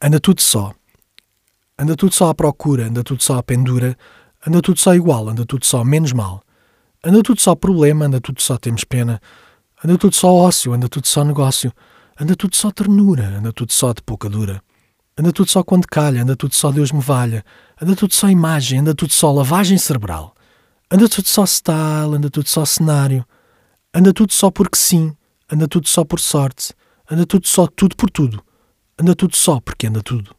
Anda tudo só. Anda tudo só à procura, anda tudo só à pendura, anda tudo só igual, anda tudo só menos mal. Anda tudo só problema, anda tudo só temos pena. Anda tudo só ócio, anda tudo só negócio. Anda tudo só ternura, anda tudo só de pouca dura. Anda tudo só quando calha, anda tudo só Deus me valha. Anda tudo só imagem, anda tudo só lavagem cerebral. Anda tudo só style, anda tudo só cenário. Anda tudo só porque sim, anda tudo só por sorte. Anda tudo só tudo por tudo. Anda tudo só porque anda tudo.